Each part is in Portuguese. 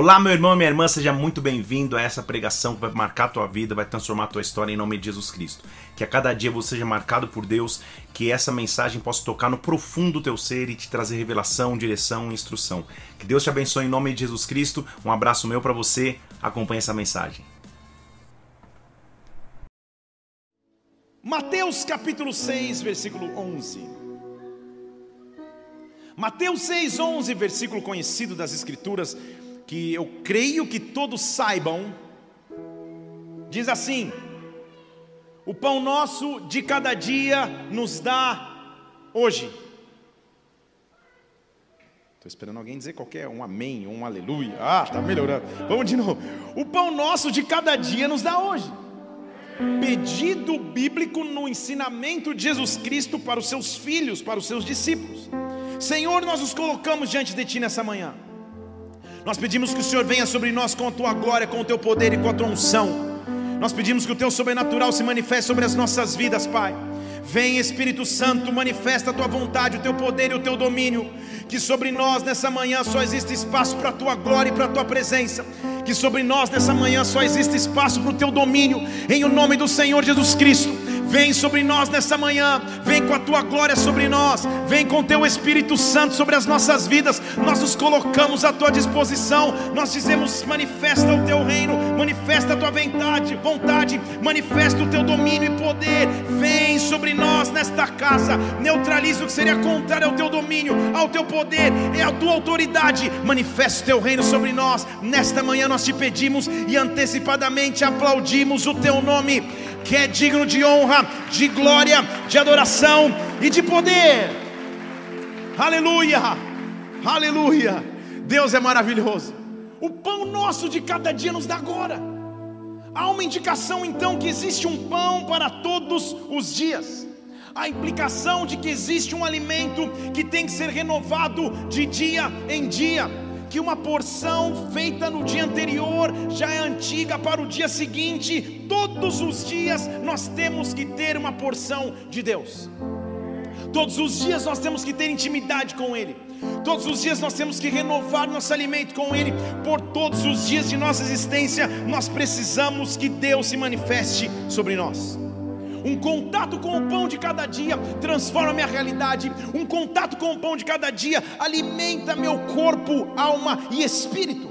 Olá, meu irmão e minha irmã, seja muito bem-vindo a essa pregação que vai marcar a tua vida, vai transformar a tua história em nome de Jesus Cristo. Que a cada dia você seja marcado por Deus, que essa mensagem possa tocar no profundo do teu ser e te trazer revelação, direção e instrução. Que Deus te abençoe em nome de Jesus Cristo. Um abraço meu para você. Acompanhe essa mensagem. Mateus capítulo 6, versículo 11. Mateus 6, 11, versículo conhecido das Escrituras, que eu creio que todos saibam, diz assim: O pão nosso de cada dia nos dá hoje. Estou esperando alguém dizer qualquer um amém, um aleluia. Ah, está melhorando. Vamos de novo. O pão nosso de cada dia nos dá hoje. Pedido bíblico no ensinamento de Jesus Cristo para os seus filhos, para os seus discípulos. Senhor, nós nos colocamos diante de Ti nessa manhã. Nós pedimos que o Senhor venha sobre nós com a tua glória, com o teu poder e com a tua unção. Nós pedimos que o teu sobrenatural se manifeste sobre as nossas vidas, Pai. Vem Espírito Santo, manifesta a tua vontade, o teu poder e o teu domínio. Que sobre nós nessa manhã só existe espaço para a tua glória e para a tua presença. Que sobre nós nessa manhã só existe espaço para o teu domínio, em o nome do Senhor Jesus Cristo. Vem sobre nós nessa manhã, vem com a tua glória sobre nós, vem com teu Espírito Santo sobre as nossas vidas. Nós nos colocamos à tua disposição. Nós dizemos: manifesta o teu reino, manifesta a tua vontade, vontade, manifesta o teu domínio e poder. Vem sobre nós nesta casa, neutraliza o que seria contrário ao teu domínio, ao teu poder e à tua autoridade. Manifesta o teu reino sobre nós. Nesta manhã nós te pedimos e antecipadamente aplaudimos o teu nome que é digno de honra, de glória, de adoração e de poder. Aleluia, aleluia. Deus é maravilhoso. O pão nosso de cada dia nos dá agora. Há uma indicação então que existe um pão para todos os dias. A implicação de que existe um alimento que tem que ser renovado de dia em dia que uma porção feita no dia anterior já é antiga para o dia seguinte. Todos os dias nós temos que ter uma porção de Deus. Todos os dias nós temos que ter intimidade com Ele. Todos os dias nós temos que renovar nosso alimento com Ele. Por todos os dias de nossa existência, nós precisamos que Deus se manifeste sobre nós. Um contato com o pão de cada dia transforma minha realidade. Um contato com o pão de cada dia alimenta meu corpo, alma e espírito.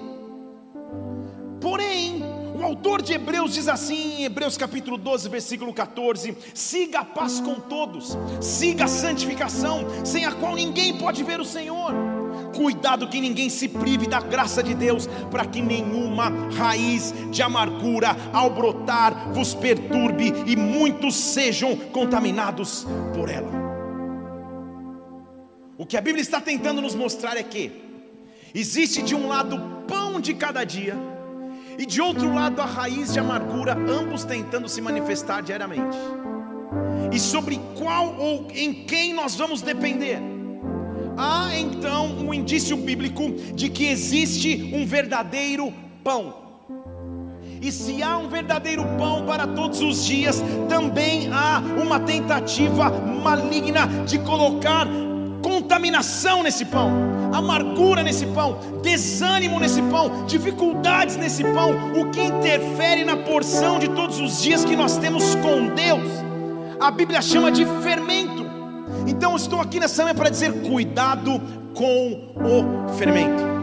Porém, o autor de Hebreus diz assim, em Hebreus capítulo 12, versículo 14: siga a paz com todos, siga a santificação, sem a qual ninguém pode ver o Senhor. Cuidado que ninguém se prive da graça de Deus, para que nenhuma raiz de amargura ao brotar vos perturbe e muitos sejam contaminados por ela. O que a Bíblia está tentando nos mostrar é que existe de um lado pão de cada dia, e de outro lado a raiz de amargura, ambos tentando se manifestar diariamente. E sobre qual ou em quem nós vamos depender? Há então um indício bíblico de que existe um verdadeiro pão. E se há um verdadeiro pão para todos os dias, também há uma tentativa maligna de colocar contaminação nesse pão, amargura nesse pão, desânimo nesse pão, dificuldades nesse pão, o que interfere na porção de todos os dias que nós temos com Deus. A Bíblia chama de fermento. Então estou aqui nessa manhã para dizer: cuidado com o fermento.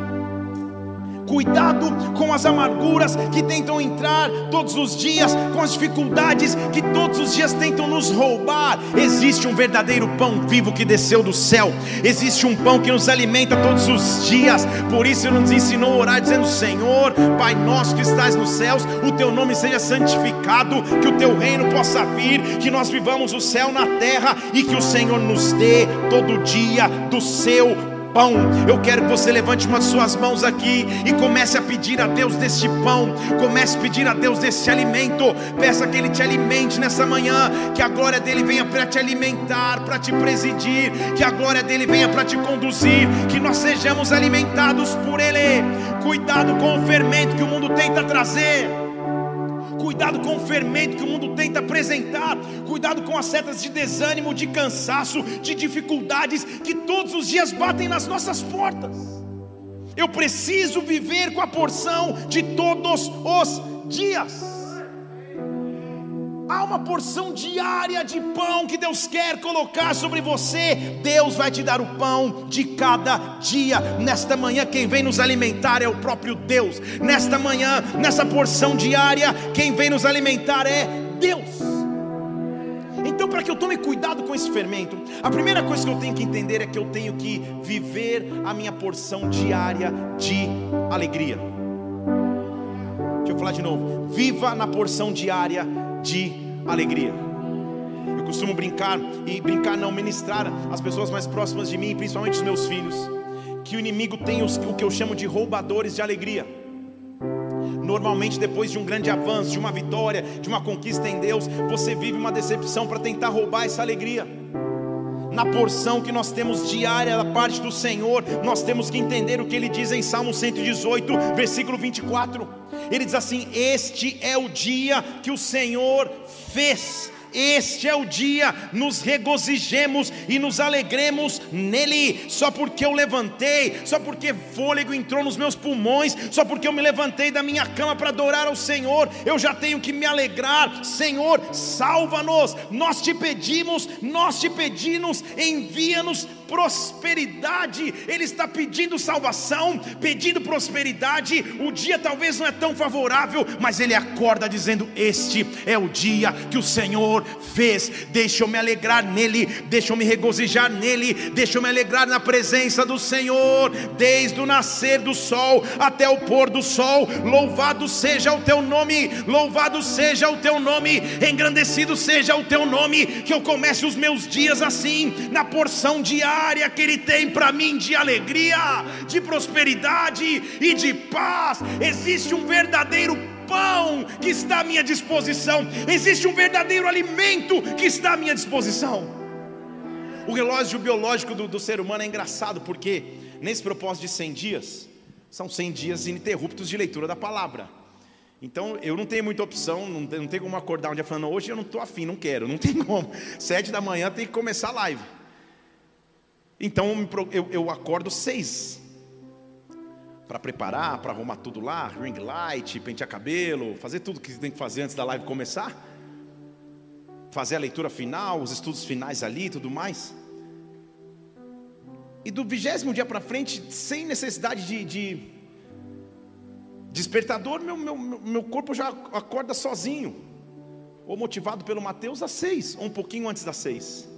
Cuidado com as amarguras que tentam entrar todos os dias, com as dificuldades que todos os dias tentam nos roubar. Existe um verdadeiro pão vivo que desceu do céu, existe um pão que nos alimenta todos os dias. Por isso, Ele nos ensinou a orar, dizendo: Senhor, Pai nosso que estás nos céus, o teu nome seja santificado, que o teu reino possa vir, que nós vivamos o céu na terra e que o Senhor nos dê todo dia do seu pão. Eu quero que você levante uma de suas mãos aqui e comece a pedir a Deus deste pão. Comece a pedir a Deus desse alimento. Peça que Ele te alimente nessa manhã. Que a glória dele venha para te alimentar, para te presidir. Que a glória dele venha para te conduzir. Que nós sejamos alimentados por Ele. Cuidado com o fermento que o mundo tenta trazer. Cuidado com o fermento que o mundo tenta apresentar. Cuidado com as setas de desânimo, de cansaço, de dificuldades que todos os dias batem nas nossas portas. Eu preciso viver com a porção de todos os dias. Há uma porção diária de pão que Deus quer colocar sobre você. Deus vai te dar o pão de cada dia. Nesta manhã, quem vem nos alimentar é o próprio Deus. Nesta manhã, nessa porção diária, quem vem nos alimentar é Deus. Então, para que eu tome cuidado com esse fermento, a primeira coisa que eu tenho que entender é que eu tenho que viver a minha porção diária de alegria. Deixa eu falar de novo. Viva na porção diária de alegria. Eu costumo brincar, e brincar não, ministrar as pessoas mais próximas de mim, principalmente os meus filhos, que o inimigo tem os, o que eu chamo de roubadores de alegria. Normalmente, depois de um grande avanço, de uma vitória, de uma conquista em Deus, você vive uma decepção para tentar roubar essa alegria na porção que nós temos diária da parte do Senhor, nós temos que entender o que ele diz em Salmo 118, versículo 24. Ele diz assim: Este é o dia que o Senhor fez este é o dia, nos regozijemos e nos alegremos nele, só porque eu levantei, só porque fôlego entrou nos meus pulmões, só porque eu me levantei da minha cama para adorar ao Senhor, eu já tenho que me alegrar. Senhor, salva-nos, nós te pedimos, nós te pedimos, envia-nos prosperidade. Ele está pedindo salvação, pedindo prosperidade. O dia talvez não é tão favorável, mas ele acorda dizendo: Este é o dia que o Senhor fez. Deixa eu me alegrar nele, deixa eu me regozijar nele, deixa eu me alegrar na presença do Senhor, desde o nascer do sol até o pôr do sol. Louvado seja o teu nome, louvado seja o teu nome, engrandecido seja o teu nome. Que eu comece os meus dias assim, na porção diária área que Ele tem para mim de alegria, de prosperidade e de paz. Existe um verdadeiro pão que está à minha disposição, existe um verdadeiro alimento que está à minha disposição. O relógio biológico do, do ser humano é engraçado porque, nesse propósito de 100 dias, são 100 dias ininterruptos de leitura da palavra. Então eu não tenho muita opção, não tem, não tem como acordar um dia falando, hoje eu não estou afim, não quero, não tem como. Sete da manhã tem que começar a live. Então eu, eu acordo seis para preparar, para arrumar tudo lá, ring light, pentear cabelo, fazer tudo que tem que fazer antes da live começar, fazer a leitura final, os estudos finais ali, tudo mais. E do vigésimo dia para frente, sem necessidade de, de despertador, meu, meu, meu corpo já acorda sozinho, ou motivado pelo Mateus às seis, ou um pouquinho antes das seis.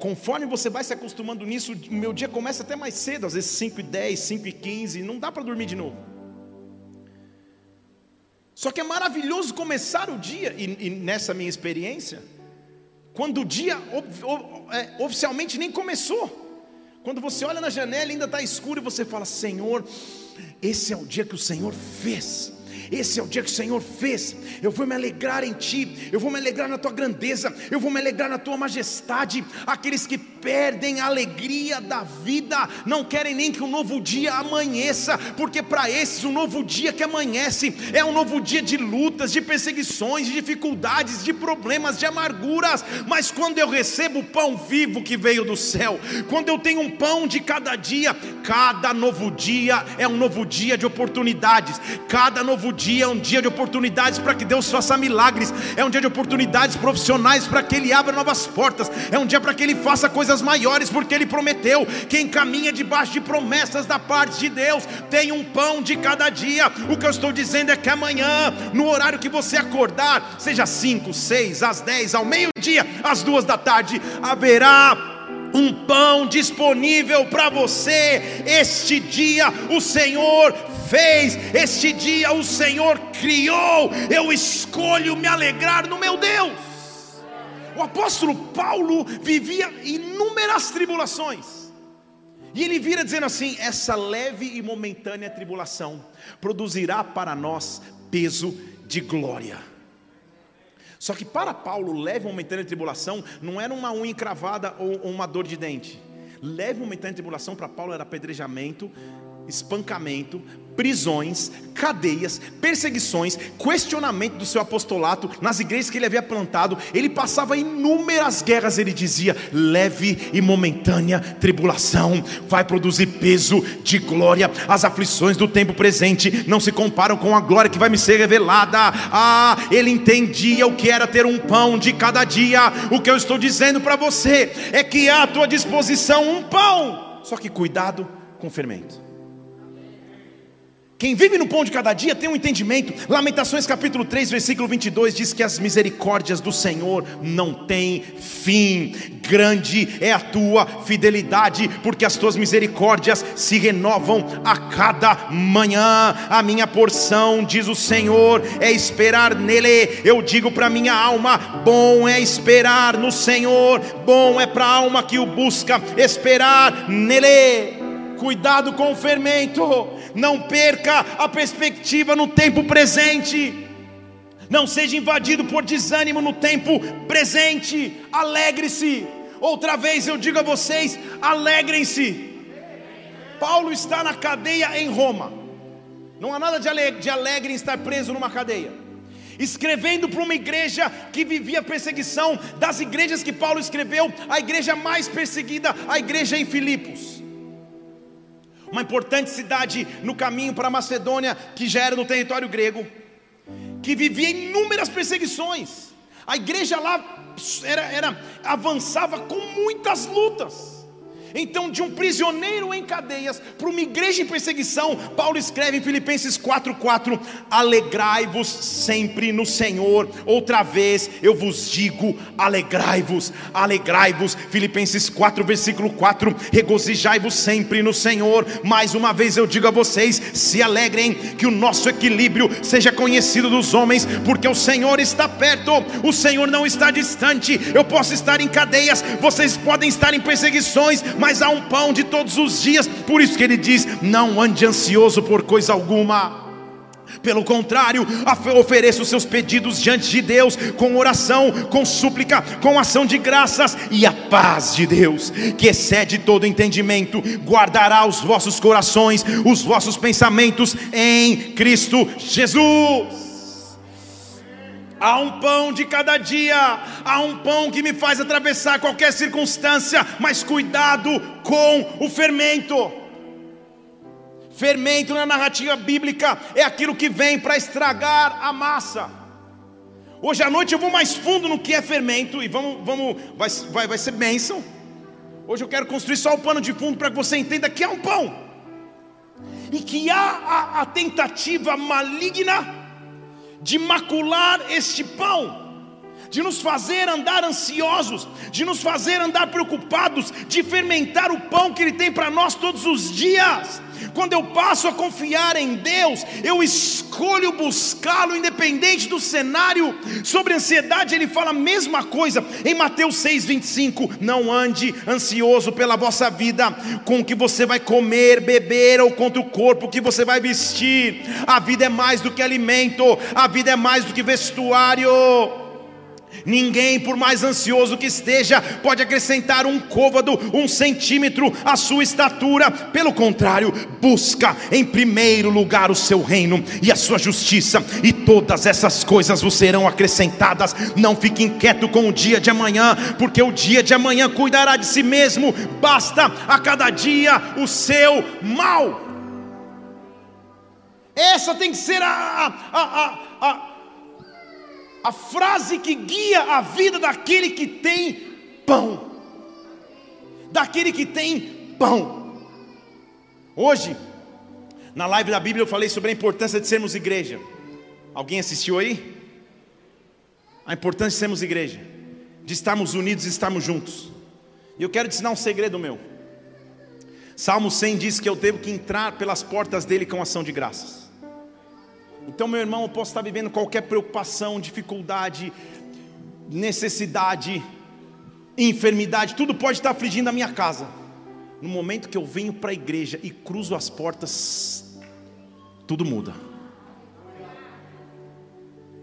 Conforme você vai se acostumando nisso, o meu dia começa até mais cedo, às vezes 5 e 10, 5 e 15, não dá para dormir de novo. Só que é maravilhoso começar o dia, e, e nessa minha experiência, quando o dia é, oficialmente nem começou. Quando você olha na janela e ainda está escuro e você fala: Senhor, esse é o dia que o Senhor fez. Esse é o dia que o Senhor fez. Eu vou me alegrar em Ti, eu vou me alegrar na Tua grandeza, eu vou me alegrar na Tua majestade. Aqueles que perdem a alegria da vida não querem nem que um novo dia amanheça, porque para esses um novo dia que amanhece é um novo dia de lutas, de perseguições, de dificuldades, de problemas, de amarguras. Mas quando eu recebo o pão vivo que veio do céu, quando eu tenho um pão de cada dia, cada novo dia é um novo dia de oportunidades, cada novo dia é um dia de oportunidades para que Deus faça milagres, é um dia de oportunidades profissionais para que Ele abra novas portas, é um dia para que Ele faça coisas maiores, porque Ele prometeu: quem caminha debaixo de promessas da parte de Deus tem um pão de cada dia. O que eu estou dizendo é que amanhã, no horário que você acordar, seja 5, 6, às 10, ao meio-dia, às duas da tarde, haverá um pão disponível para você. Este dia o Senhor fez, este dia o Senhor criou. Eu escolho me alegrar no meu Deus. O apóstolo Paulo vivia inúmeras tribulações. E ele vira dizendo assim: essa leve e momentânea tribulação produzirá para nós peso de glória. Só que para Paulo, leve e momentânea tribulação não era uma unha encravada ou uma dor de dente. Leve e momentânea tribulação para Paulo era apedrejamento, espancamento, prisões, cadeias, perseguições, questionamento do seu apostolato nas igrejas que ele havia plantado. Ele passava inúmeras guerras. Ele dizia: leve e momentânea tribulação vai produzir peso de glória. As aflições do tempo presente não se comparam com a glória que vai me ser revelada. Ah, ele entendia o que era ter um pão de cada dia. O que eu estou dizendo para você é que há à tua disposição um pão. Só que cuidado com o fermento. Quem vive no pão de cada dia tem um entendimento. Lamentações capítulo 3, versículo 22 diz que as misericórdias do Senhor não têm fim. Grande é a tua fidelidade, porque as tuas misericórdias se renovam a cada manhã. A minha porção, diz o Senhor, é esperar nele. Eu digo para minha alma: bom é esperar no Senhor, bom é para a alma que o busca esperar nele. Cuidado com o fermento não perca a perspectiva no tempo presente. Não seja invadido por desânimo no tempo presente. Alegre-se. Outra vez eu digo a vocês: alegrem-se. Paulo está na cadeia em Roma. Não há nada de alegre, de alegre em estar preso numa cadeia. Escrevendo para uma igreja que vivia perseguição, das igrejas que Paulo escreveu, a igreja mais perseguida, a igreja em Filipos uma importante cidade no caminho para a Macedônia, que já era no território grego, que vivia inúmeras perseguições. A igreja lá era, era avançava com muitas lutas. Então, de um prisioneiro em cadeias para uma igreja em perseguição, Paulo escreve em Filipenses 4:4: Alegrai-vos sempre no Senhor. Outra vez eu vos digo: alegrai-vos, alegrai-vos. Filipenses 4, versículo 4: Regozijai-vos sempre no Senhor. Mais uma vez eu digo a vocês: se alegrem, que o nosso equilíbrio seja conhecido dos homens, porque o Senhor está perto, o Senhor não está distante. Eu posso estar em cadeias, vocês podem estar em perseguições mas há um pão de todos os dias. Por isso que ele diz: não ande ansioso por coisa alguma. Pelo contrário, ofereça os seus pedidos diante de Deus, com oração, com súplica, com ação de graças, e a paz de Deus, que excede todo entendimento, guardará os vossos corações, os vossos pensamentos em Cristo Jesus. Há um pão de cada dia, há um pão que me faz atravessar qualquer circunstância, mas cuidado com o fermento. Fermento na narrativa bíblica é aquilo que vem para estragar a massa. Hoje à noite eu vou mais fundo no que é fermento e vamos, vamos, vai, vai, vai ser bênção. Hoje eu quero construir só o pano de fundo para que você entenda que há um pão e que há a, a tentativa maligna de macular este pão, de nos fazer andar ansiosos, de nos fazer andar preocupados, de fermentar o pão que Ele tem para nós todos os dias. Quando eu passo a confiar em Deus, eu escolho buscá-lo, independente do cenário. Sobre ansiedade, ele fala a mesma coisa em Mateus 6,25: Não ande ansioso pela vossa vida, com o que você vai comer, beber, ou contra o corpo que você vai vestir. A vida é mais do que alimento, a vida é mais do que vestuário. Ninguém, por mais ansioso que esteja, pode acrescentar um côvado, um centímetro à sua estatura. Pelo contrário, busca em primeiro lugar o seu reino e a sua justiça, e todas essas coisas vos serão acrescentadas. Não fique inquieto com o dia de amanhã, porque o dia de amanhã cuidará de si mesmo. Basta a cada dia o seu mal. Essa tem que ser a, a, a, a a frase que guia a vida daquele que tem pão. Daquele que tem pão. Hoje, na live da Bíblia, eu falei sobre a importância de sermos igreja. Alguém assistiu aí? A importância de sermos igreja, de estarmos unidos e estarmos juntos. E eu quero te ensinar um segredo meu. Salmo 100 diz que eu devo que entrar pelas portas dele com ação de graças. Então, meu irmão, eu posso estar vivendo qualquer preocupação, dificuldade, necessidade, enfermidade, tudo pode estar afligindo a minha casa. No momento que eu venho para a igreja e cruzo as portas, tudo muda.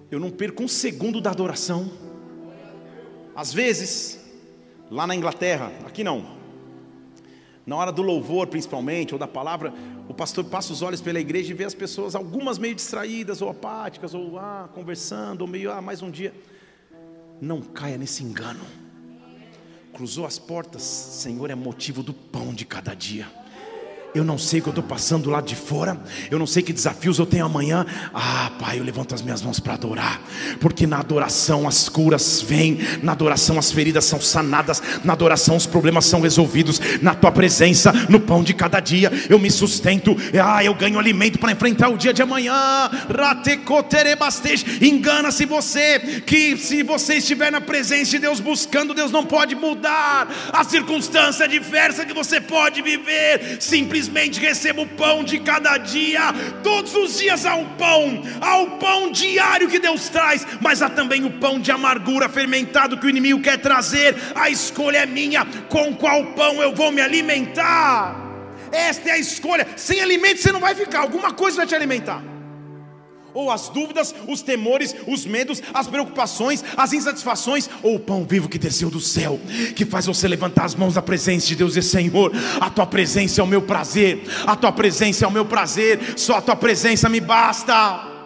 Eu não perco um segundo da adoração. Às vezes, lá na Inglaterra, aqui não, Na hora do louvor, principalmente, ou da palavra, o pastor passa os olhos pela igreja e vê as pessoas, algumas meio distraídas, ou apáticas, ou ah, conversando, ou meio, ah, mais um dia. Não caia nesse engano. Cruzou as portas, Senhor, é motivo do pão de cada dia. Eu não sei o que eu estou passando lá de fora. Eu não sei que desafios eu tenho amanhã. Ah, Pai, eu levanto as minhas mãos para adorar. Porque na adoração as curas vêm. Na adoração as feridas são sanadas. Na adoração os problemas são resolvidos. Na tua presença, no pão de cada dia, eu me sustento. Ah, eu ganho alimento para enfrentar o dia de amanhã. Engana-se você. Que se você estiver na presença de Deus buscando, Deus não pode mudar. A circunstância diversa que você pode viver. Simplesmente simplesmente receba o pão de cada dia. Todos os dias há um pão, há o pão diário que Deus traz, mas há também o pão de amargura fermentado que o inimigo quer trazer. A escolha é minha: com qual pão eu vou me alimentar? Esta é a escolha. Sem alimento você não vai ficar, alguma coisa vai te alimentar ou as dúvidas, os temores, os medos, as preocupações, as insatisfações, ou o pão vivo que desceu do céu, que faz você levantar as mãos na presença de Deus e Senhor, a tua presença é o meu prazer, a tua presença é o meu prazer, só a tua presença me basta.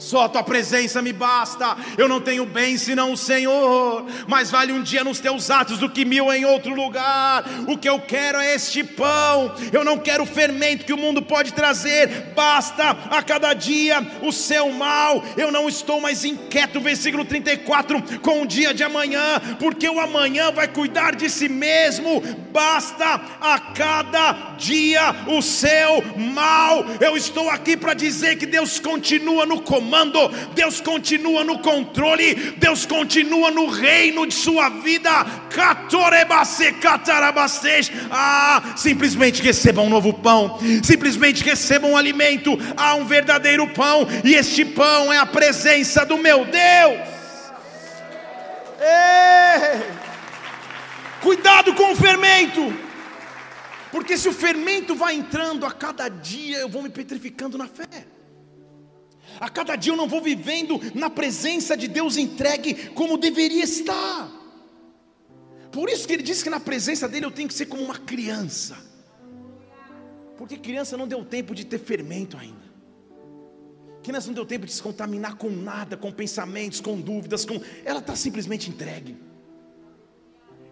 Só a tua presença me basta. Eu não tenho bem senão o Senhor. Mais vale um dia nos teus atos do que mil em outro lugar. O que eu quero é este pão. Eu não quero o fermento que o mundo pode trazer. Basta a cada dia o seu mal. Eu não estou mais inquieto. Versículo 34. Com o dia de amanhã, porque o amanhã vai cuidar de si mesmo. Basta a cada dia o seu mal. Eu estou aqui para dizer que Deus continua no comando Deus continua no controle, Deus continua no reino de sua vida. Ah, simplesmente recebam um novo pão, simplesmente recebam um alimento. Há um verdadeiro pão, e este pão é a presença do meu Deus. Ei! Cuidado com o fermento. Porque se o fermento vai entrando a cada dia, eu vou me petrificando na fé. A cada dia eu não vou vivendo na presença de Deus entregue como deveria estar. Por isso que ele diz que na presença dele eu tenho que ser como uma criança. Porque criança não deu tempo de ter fermento ainda. Criança não deu tempo de se contaminar com nada, com pensamentos, com dúvidas, com. Ela está simplesmente entregue.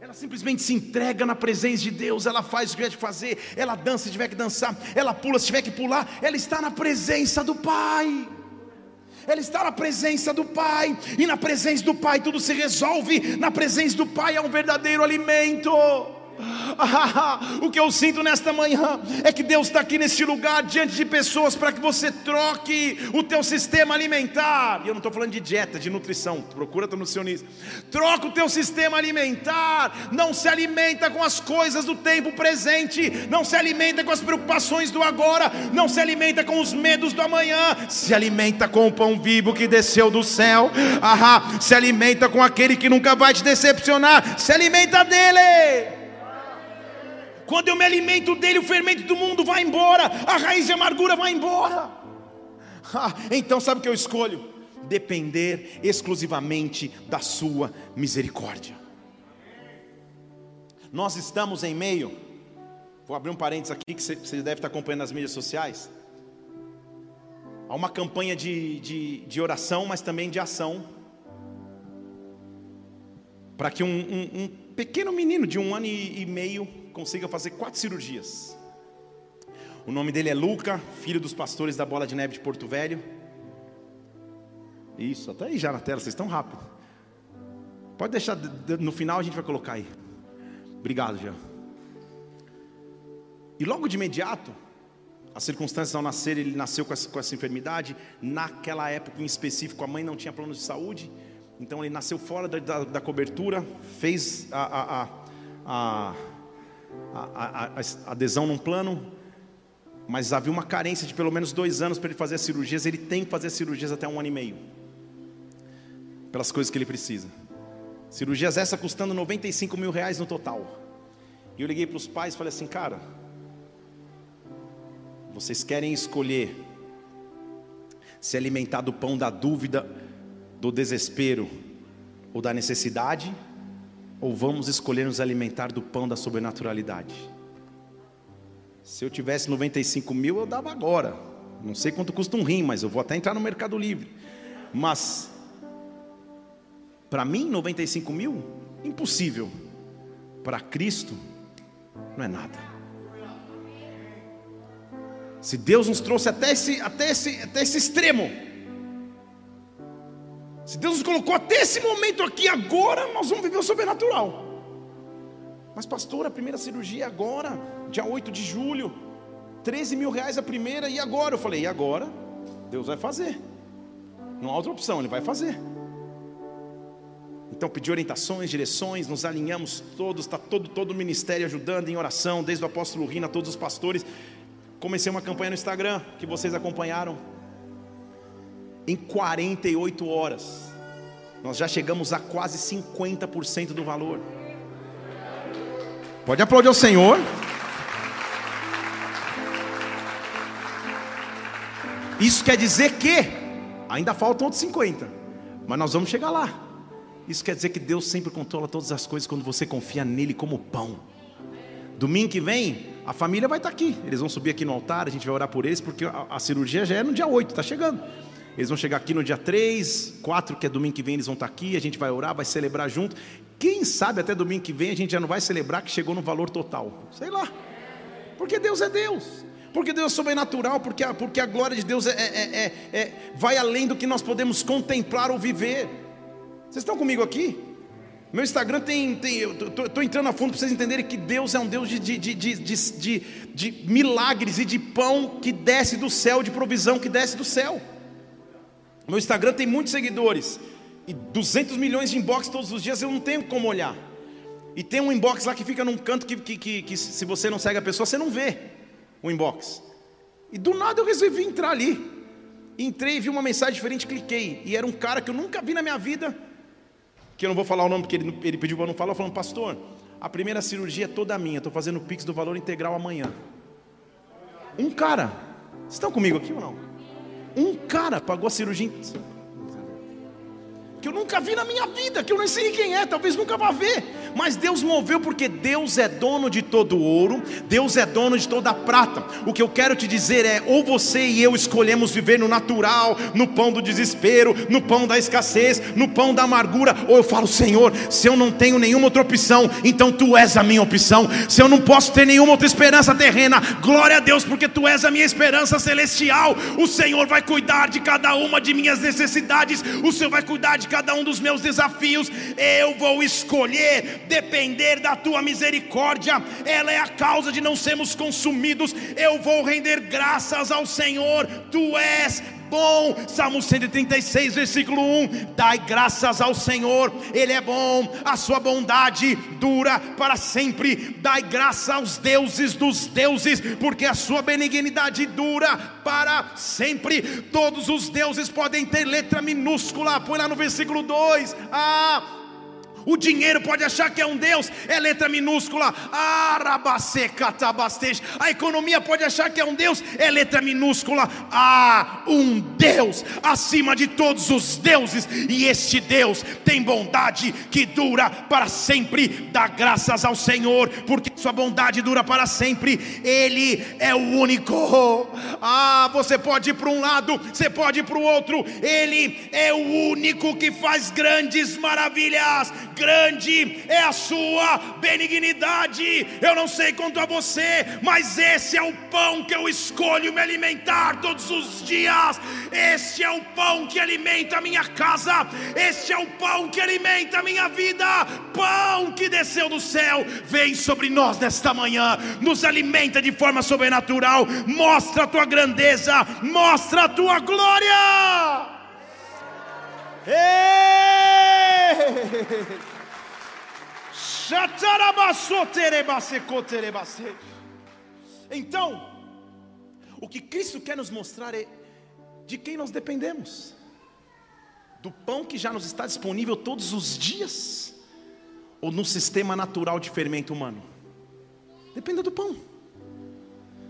Ela simplesmente se entrega na presença de Deus, ela faz o que tiver que fazer, ela dança se tiver que dançar, ela pula se tiver que pular, ela está na presença do Pai ela está na presença do Pai, e na presença do Pai tudo se resolve, na presença do Pai é um verdadeiro alimento. o que eu sinto nesta manhã é que Deus está aqui neste lugar diante de pessoas para que você troque o teu sistema alimentar. E eu não estou falando de dieta, de nutrição. Procura a nutricionista. Troca o teu sistema alimentar. Não se alimenta com as coisas do tempo presente. Não se alimenta com as preocupações do agora. Não se alimenta com os medos do amanhã. Se alimenta com o pão vivo que desceu do céu. Ahá. Se alimenta com aquele que nunca vai te decepcionar. Se alimenta dele. Quando eu me alimento dele, o fermento do mundo vai embora, a raiz de amargura vai embora. Ah, então, sabe o que eu escolho? Depender exclusivamente da Sua misericórdia. Nós estamos em meio, vou abrir um parênteses aqui que você deve estar acompanhando nas mídias sociais. Há uma campanha de, de, de oração, mas também de ação, para que um, um, um pequeno menino de um ano e, e meio consiga fazer quatro cirurgias. O nome dele é Luca, filho dos pastores da Bola de Neve de Porto Velho. Isso, até aí já na tela, vocês estão rápido. Pode deixar, no final a gente vai colocar aí. Obrigado, Jean. E logo de imediato, as circunstâncias ao nascer, ele nasceu com essa, com essa enfermidade. Naquela época em específico, a mãe não tinha plano de saúde. Então ele nasceu fora da, da, da cobertura, fez a, a, a, a a, a, a adesão num plano, mas havia uma carência de pelo menos dois anos para ele fazer as cirurgias. Ele tem que fazer as cirurgias até um ano e meio, pelas coisas que ele precisa. Cirurgias essa custando 95 mil reais no total. E eu liguei para os pais e falei assim, cara, vocês querem escolher se alimentar do pão da dúvida, do desespero ou da necessidade? Ou vamos escolher nos alimentar do pão da sobrenaturalidade? Se eu tivesse 95 mil, eu dava agora. Não sei quanto custa um rim, mas eu vou até entrar no Mercado Livre. Mas, para mim, 95 mil, impossível. Para Cristo, não é nada. Se Deus nos trouxe até esse, até esse, até esse extremo, se Deus nos colocou até esse momento aqui agora, nós vamos viver o sobrenatural. Mas, pastor, a primeira cirurgia é agora, dia 8 de julho, 13 mil reais a primeira, e agora? Eu falei, e agora? Deus vai fazer. Não há outra opção, Ele vai fazer. Então pedi orientações, direções, nos alinhamos todos, está todo, todo o ministério ajudando em oração, desde o apóstolo Rina, todos os pastores. Comecei uma campanha no Instagram que vocês acompanharam em 48 horas, nós já chegamos a quase 50% do valor. Pode aplaudir o Senhor. Isso quer dizer que ainda faltam outros 50, mas nós vamos chegar lá. Isso quer dizer que Deus sempre controla todas as coisas quando você confia nele como pão. Domingo que vem, a família vai estar aqui. Eles vão subir aqui no altar, a gente vai orar por eles, porque a, a cirurgia já é no dia 8, está chegando. Eles vão chegar aqui no dia 3, 4, que é domingo que vem, eles vão estar aqui, a gente vai orar, vai celebrar junto. Quem sabe até domingo que vem a gente já não vai celebrar que chegou no valor total. Sei lá. Porque Deus é Deus. Porque Deus é sobrenatural, porque a, porque a glória de Deus é, é, é, é vai além do que nós podemos contemplar ou viver. Vocês estão comigo aqui? Meu Instagram tem. tem estou entrando a fundo para vocês entenderem que Deus é um Deus de, de, de, de, de milagres e de pão que desce do céu, de provisão que desce do céu. Meu Instagram tem muitos seguidores e 200 milhões de inbox todos os dias, eu não tenho como olhar. E tem um inbox lá que fica num canto que, que, que, que se você não segue a pessoa, você não vê o inbox. E do nada eu resolvi entrar ali. Entrei, vi uma mensagem diferente, cliquei. E era um cara que eu nunca vi na minha vida, que eu não vou falar o nome porque ele, ele pediu para não falar, falando, pastor, a primeira cirurgia é toda minha, estou fazendo o Pix do valor integral amanhã. Um cara, vocês estão comigo aqui ou não? Um cara pagou a cirurgia que eu nunca vi na minha vida, que eu nem sei quem é, talvez nunca vá ver, mas Deus moveu porque Deus é dono de todo ouro, Deus é dono de toda a prata. O que eu quero te dizer é: ou você e eu escolhemos viver no natural, no pão do desespero, no pão da escassez, no pão da amargura, ou eu falo, Senhor, se eu não tenho nenhuma outra opção, então tu és a minha opção. Se eu não posso ter nenhuma outra esperança terrena, glória a Deus, porque tu és a minha esperança celestial. O Senhor vai cuidar de cada uma de minhas necessidades, o Senhor vai cuidar de cada um dos meus desafios, eu vou escolher depender da tua misericórdia, ela é a causa de não sermos consumidos. Eu vou render graças ao Senhor, tu és bom. Salmo 136, versículo 1: Dai graças ao Senhor, Ele é bom, a sua bondade dura para sempre. Dai graça aos deuses dos deuses, porque a sua benignidade dura para sempre. Todos os deuses podem ter letra minúscula, põe lá no versículo 2. Ah, o dinheiro pode achar que é um Deus, é letra minúscula. A economia pode achar que é um Deus, é letra minúscula. Há um Deus acima de todos os deuses, e este Deus tem bondade que dura para sempre. Dá graças ao Senhor, porque sua bondade dura para sempre. Ele é o único. Ah, você pode ir para um lado, você pode ir para o outro. Ele é o único que faz grandes maravilhas grande é a sua benignidade. Eu não sei quanto a você, mas esse é o pão que eu escolho me alimentar todos os dias. Este é o pão que alimenta a minha casa. Este é o pão que alimenta a minha vida. Pão que desceu do céu, vem sobre nós nesta manhã, nos alimenta de forma sobrenatural. Mostra a tua grandeza, mostra a tua glória. Então, o que Cristo quer nos mostrar é de quem nós dependemos. Do pão que já nos está disponível todos os dias, ou no sistema natural de fermento humano? Dependa do pão.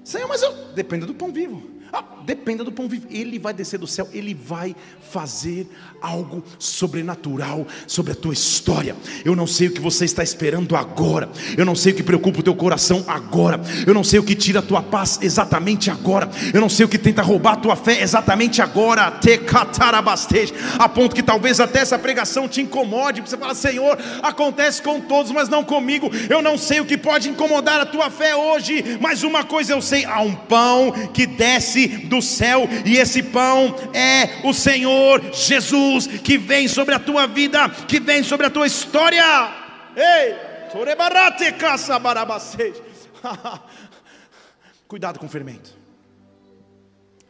Senhor, mas eu dependo do pão vivo. Ah, dependa do pão vivo. Ele vai descer do céu, ele vai fazer algo sobrenatural sobre a tua história. Eu não sei o que você está esperando agora. Eu não sei o que preocupa o teu coração agora. Eu não sei o que tira a tua paz exatamente agora. Eu não sei o que tenta roubar a tua fé exatamente agora. Te A ponto que talvez até essa pregação te incomode. Você fala, Senhor, acontece com todos, mas não comigo. Eu não sei o que pode incomodar a tua fé hoje, mas uma coisa eu sei: há um pão que desce desce do céu, e esse pão é o Senhor Jesus que vem sobre a tua vida, que vem sobre a tua história. Ei, cuidado com o fermento.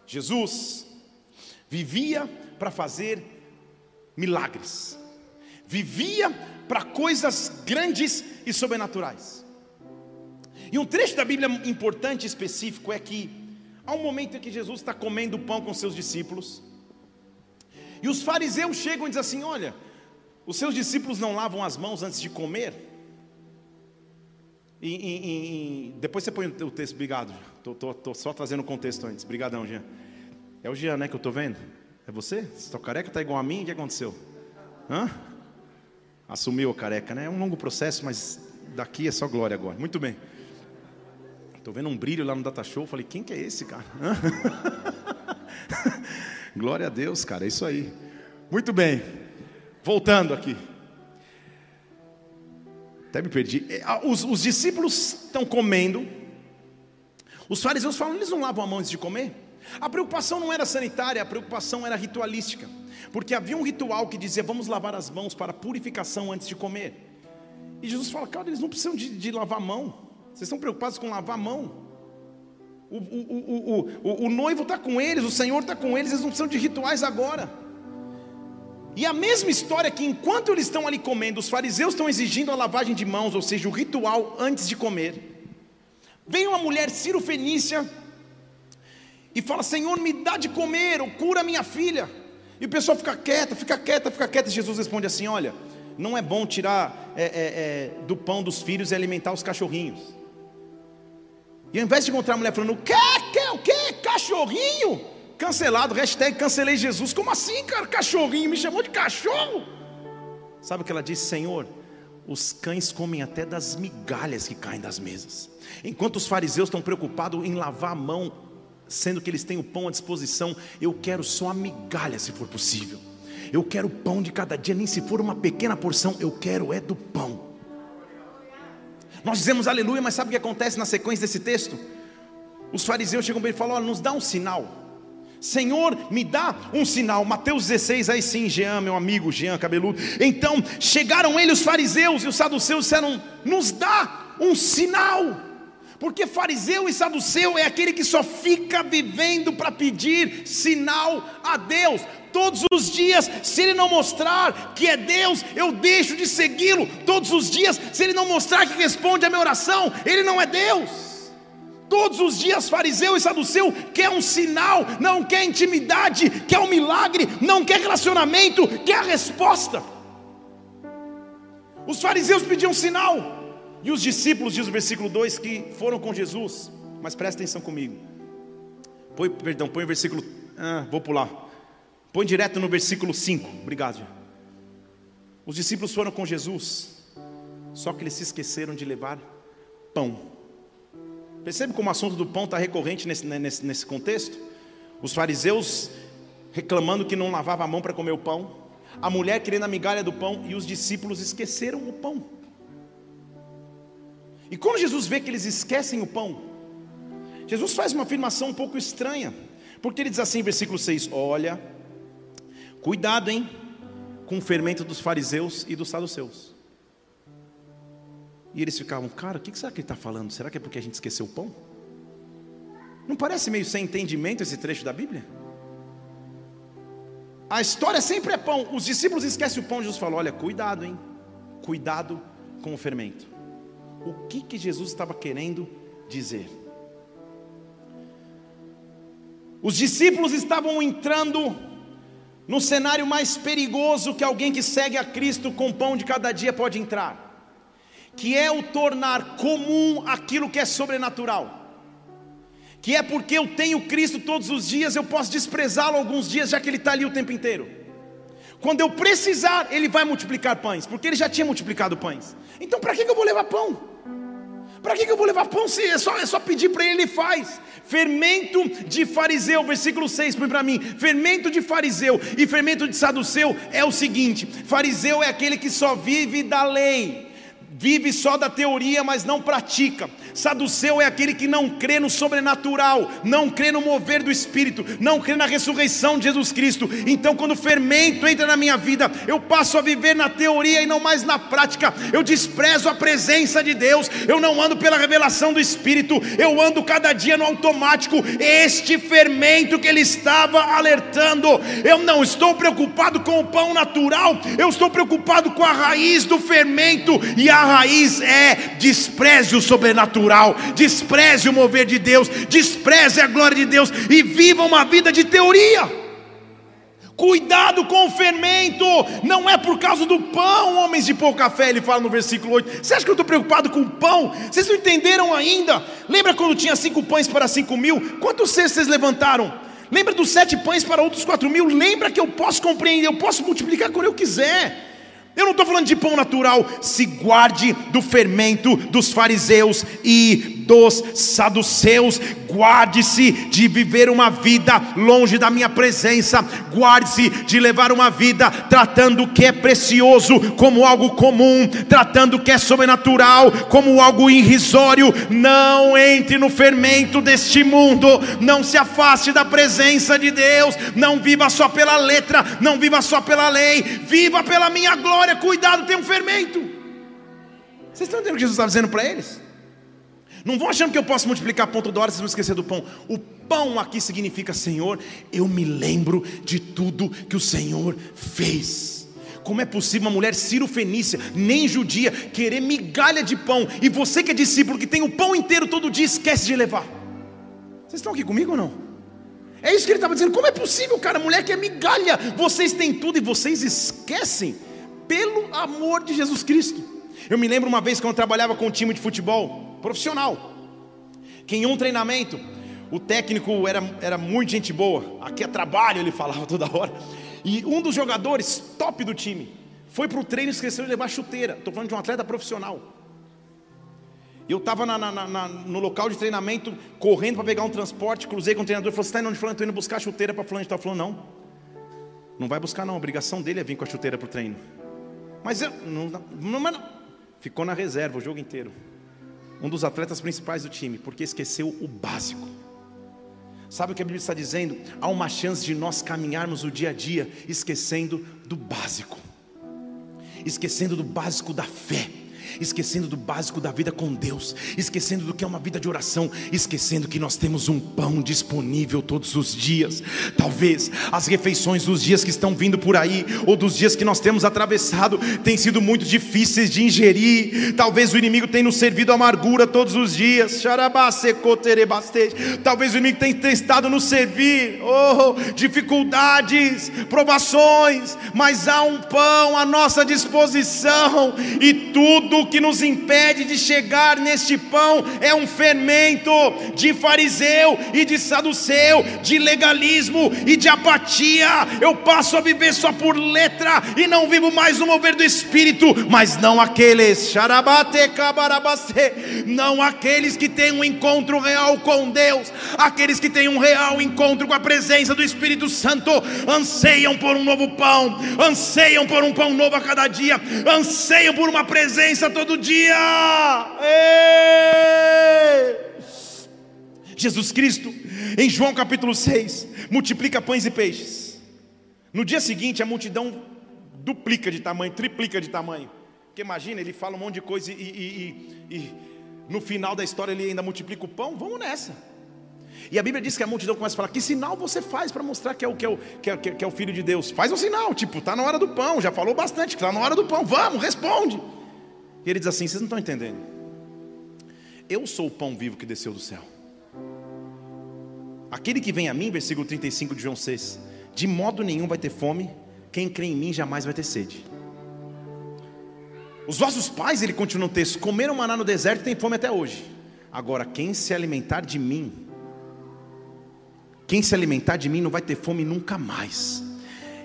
Jesus vivia para fazer milagres, vivia para coisas grandes e sobrenaturais. E um trecho da Bíblia importante e específico é que Há um momento em que Jesus está comendo pão com seus discípulos, e os fariseus chegam e dizem assim: Olha, os seus discípulos não lavam as mãos antes de comer? E, e, e depois você põe o texto, obrigado. Estou só trazendo o contexto antes. Obrigadão, Jean. É o Jean, né, que eu estou vendo? É você? Você está careca, está igual a mim? O que aconteceu? Hã? Assumiu a careca, né? É um longo processo, mas daqui é só glória agora. Muito bem. Estou vendo um brilho lá no Data Show. Falei, quem que é esse, cara? Glória a Deus, cara. É isso aí. Muito bem. Voltando aqui. Até me perdi. É, os, os discípulos estão comendo. Os fariseus falam, eles não lavam a mão antes de comer? A preocupação não era sanitária, a preocupação era ritualística. Porque havia um ritual que dizia, vamos lavar as mãos para purificação antes de comer. E Jesus fala, cara, eles não precisam de, de lavar a mão. Vocês estão preocupados com lavar a mão? O, o, o, o noivo está com eles, o Senhor está com eles, eles não precisam de rituais agora. E a mesma história que enquanto eles estão ali comendo, os fariseus estão exigindo a lavagem de mãos, ou seja, o ritual antes de comer. Vem uma mulher Ciro-Fenícia e fala: Senhor, me dá de comer, ou cura minha filha. E o pessoal fica quieta, fica quieta, fica quieta. E Jesus responde assim: Olha, não é bom tirar é, é, é, do pão dos filhos e alimentar os cachorrinhos. E ao invés de encontrar a mulher falando, o que, que, o que, cachorrinho? Cancelado, hashtag cancelei Jesus. Como assim, cara? Cachorrinho, me chamou de cachorro? Sabe o que ela disse, Senhor? Os cães comem até das migalhas que caem das mesas. Enquanto os fariseus estão preocupados em lavar a mão, sendo que eles têm o pão à disposição, eu quero só a migalha se for possível. Eu quero o pão de cada dia, nem se for uma pequena porção, eu quero é do pão. Nós dizemos aleluia, mas sabe o que acontece na sequência desse texto? Os fariseus chegam bem e falam: Olha, nos dá um sinal. Senhor, me dá um sinal. Mateus 16, aí sim, Jean, meu amigo, Jean cabeludo. Então chegaram ele, os fariseus e os saduceus disseram: Nos dá um sinal. Porque fariseu e saduceu é aquele que só fica vivendo para pedir sinal a Deus todos os dias, se ele não mostrar que é Deus, eu deixo de segui-lo. Todos os dias, se ele não mostrar que responde a minha oração, ele não é Deus. Todos os dias, fariseu e saduceu quer um sinal, não quer intimidade, quer um milagre, não quer relacionamento, quer a resposta. Os fariseus pediam sinal, e os discípulos, diz o versículo 2, que foram com Jesus, mas presta atenção comigo. Põe, perdão, põe o versículo. Ah, vou pular. Põe direto no versículo 5. Obrigado. Os discípulos foram com Jesus, só que eles se esqueceram de levar pão. Percebe como o assunto do pão está recorrente nesse, né, nesse, nesse contexto? Os fariseus reclamando que não lavava a mão para comer o pão, a mulher querendo a migalha do pão e os discípulos esqueceram o pão. E quando Jesus vê que eles esquecem o pão, Jesus faz uma afirmação um pouco estranha, porque ele diz assim, versículo 6: Olha, Cuidado, hein? Com o fermento dos fariseus e dos saduceus. E eles ficavam, cara, o que será que ele está falando? Será que é porque a gente esqueceu o pão? Não parece meio sem entendimento esse trecho da Bíblia? A história sempre é pão. Os discípulos esquecem o pão. Jesus falou: Olha, cuidado, hein? Cuidado com o fermento. O que, que Jesus estava querendo dizer? Os discípulos estavam entrando no cenário mais perigoso que alguém que segue a Cristo com pão de cada dia pode entrar, que é o tornar comum aquilo que é sobrenatural, que é porque eu tenho Cristo todos os dias, eu posso desprezá-lo alguns dias, já que ele está ali o tempo inteiro. Quando eu precisar, ele vai multiplicar pães, porque ele já tinha multiplicado pães. Então, para que eu vou levar pão? Para que eu vou levar pão se é só, é só pedir para ele, ele faz? Fermento de fariseu, versículo 6, põe para mim. Fermento de fariseu e fermento de saduceu é o seguinte: fariseu é aquele que só vive da lei vive só da teoria, mas não pratica. Saduceu é aquele que não crê no sobrenatural, não crê no mover do Espírito, não crê na ressurreição de Jesus Cristo. Então, quando o fermento entra na minha vida, eu passo a viver na teoria e não mais na prática. Eu desprezo a presença de Deus, eu não ando pela revelação do Espírito, eu ando cada dia no automático. Este fermento que ele estava alertando, eu não estou preocupado com o pão natural, eu estou preocupado com a raiz do fermento e a raiz é despreze o sobrenatural, despreze o mover de Deus, despreze a glória de Deus e viva uma vida de teoria. Cuidado com o fermento, não é por causa do pão, homens de pouca fé, ele fala no versículo 8. Você acha que eu estou preocupado com o pão? Vocês não entenderam ainda? Lembra quando tinha cinco pães para cinco mil? Quantos cestos vocês levantaram? Lembra dos sete pães para outros quatro mil? Lembra que eu posso compreender, eu posso multiplicar quando eu quiser. Eu não estou falando de pão natural. Se guarde do fermento dos fariseus e dos saduceus. Guarde-se de viver uma vida longe da minha presença. Guarde-se de levar uma vida tratando o que é precioso como algo comum, tratando o que é sobrenatural como algo irrisório. Não entre no fermento deste mundo. Não se afaste da presença de Deus. Não viva só pela letra. Não viva só pela lei. Viva pela minha glória Olha, cuidado, tem um fermento. Vocês estão entendendo o que Jesus está dizendo para eles? Não vão achando que eu posso multiplicar ponto da hora, vocês vão esquecer do pão. O pão aqui significa Senhor, eu me lembro de tudo que o Senhor fez. Como é possível uma mulher cirofenícia, nem judia, querer migalha de pão, e você que é discípulo, que tem o pão inteiro todo dia, esquece de levar? Vocês estão aqui comigo ou não? É isso que ele estava dizendo. Como é possível, cara? Mulher que é migalha, vocês têm tudo e vocês esquecem pelo amor de Jesus Cristo. Eu me lembro uma vez quando eu trabalhava com um time de futebol profissional, que em um treinamento, o técnico era, era muito gente boa, aqui é trabalho, ele falava toda hora, e um dos jogadores top do time foi para o treino e esqueceu de levar chuteira. Estou falando de um atleta profissional. Eu estava no local de treinamento, correndo para pegar um transporte, cruzei com o treinador, falou: Você está indo onde? Estou indo buscar chuteira para fulano. Está falando: Não, não vai buscar, não. A obrigação dele é vir com a chuteira para o treino. Mas eu, não, não, não, ficou na reserva o jogo inteiro. Um dos atletas principais do time, porque esqueceu o básico. Sabe o que a Bíblia está dizendo? Há uma chance de nós caminharmos o dia a dia esquecendo do básico, esquecendo do básico da fé esquecendo do básico da vida com Deus, esquecendo do que é uma vida de oração, esquecendo que nós temos um pão disponível todos os dias. Talvez as refeições dos dias que estão vindo por aí, ou dos dias que nós temos atravessado, têm sido muito difíceis de ingerir. Talvez o inimigo tenha nos servido amargura todos os dias. Talvez o inimigo tenha testado nos servir, oh, dificuldades, provações, mas há um pão à nossa disposição, e tudo que nos impede de chegar neste pão é um fermento de fariseu e de saduceu, de legalismo e de apatia. Eu passo a viver só por letra e não vivo mais no mover do espírito, mas não aqueles, não aqueles que têm um encontro real com Deus, aqueles que têm um real encontro com a presença do Espírito Santo, anseiam por um novo pão, anseiam por um pão novo a cada dia, anseiam por uma presença todo dia. Ei! Jesus Cristo, em João capítulo 6, multiplica pães e peixes. No dia seguinte, a multidão duplica de tamanho, triplica de tamanho. Porque imagina, ele fala um monte de coisa e, e, e, e no final da história ele ainda multiplica o pão. Vamos nessa. E a Bíblia diz que a multidão começa a falar: Que sinal você faz para mostrar que é, o, que, é o, que, é, que é o filho de Deus? Faz um sinal, tipo, está na hora do pão, já falou bastante, está na hora do pão, vamos, responde. E ele diz assim: vocês não estão entendendo. Eu sou o pão vivo que desceu do céu. Aquele que vem a mim, versículo 35 de João 6, de modo nenhum vai ter fome, quem crê em mim jamais vai ter sede. Os vossos pais, ele continua no texto, comeram maná no deserto e têm fome até hoje. Agora, quem se alimentar de mim, Quem se alimentar de mim não vai ter fome nunca mais.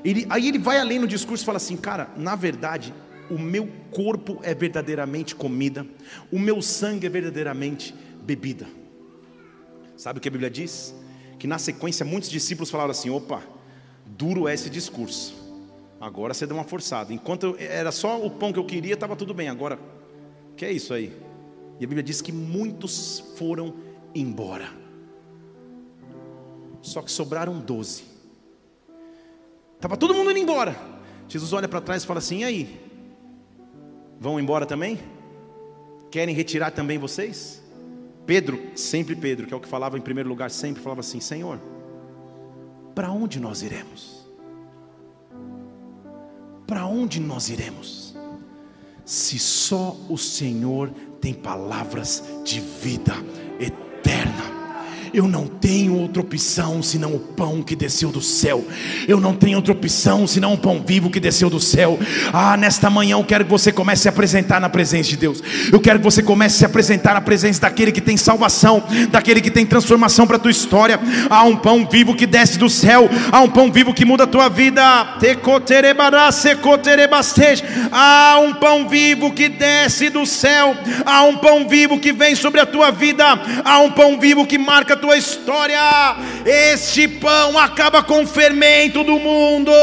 Ele, aí ele vai além no discurso e fala assim: Cara, na verdade, o meu corpo é verdadeiramente comida, o meu sangue é verdadeiramente bebida. Sabe o que a Bíblia diz? Que na sequência muitos discípulos falaram assim: opa, duro é esse discurso. Agora você deu uma forçada. Enquanto eu, era só o pão que eu queria, estava tudo bem. Agora, que é isso aí? E a Bíblia diz que muitos foram embora. Só que sobraram doze. Estava todo mundo indo embora. Jesus olha para trás e fala assim: e aí? Vão embora também? Querem retirar também vocês? Pedro, sempre Pedro, que é o que falava em primeiro lugar, sempre falava assim: Senhor, para onde nós iremos? Para onde nós iremos? Se só o Senhor tem palavras de vida eterna. Eu não tenho outra opção senão o pão que desceu do céu. Eu não tenho outra opção senão o pão vivo que desceu do céu. Ah, nesta manhã eu quero que você comece a se apresentar na presença de Deus. Eu quero que você comece a se apresentar na presença daquele que tem salvação, daquele que tem transformação para a tua história. Há um pão vivo que desce do céu. Há um pão vivo que muda a tua vida. Há um pão vivo que desce do céu. Há um pão vivo que vem sobre a tua vida. Há um pão vivo que marca a tua história. Este pão acaba com o fermento do mundo.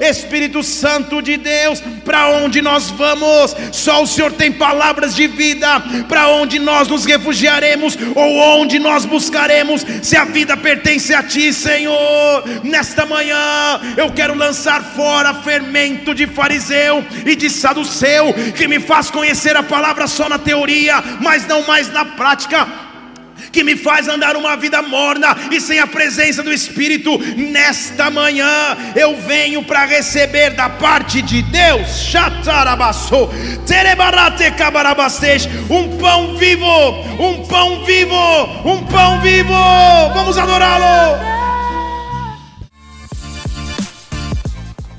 Espírito Santo de Deus, para onde nós vamos? Só o Senhor tem palavras de vida. Para onde nós nos refugiaremos ou onde nós buscaremos? Se a vida pertence a Ti, Senhor. Nesta manhã eu quero lançar fora fermento de fariseu e de saduceu que me faz conhecer a palavra só na teoria, mas não mais na prática que me faz andar uma vida morna e sem a presença do Espírito. Nesta manhã eu venho para receber da parte de Deus, um pão vivo, um pão vivo, um pão vivo. Vamos adorá-lo.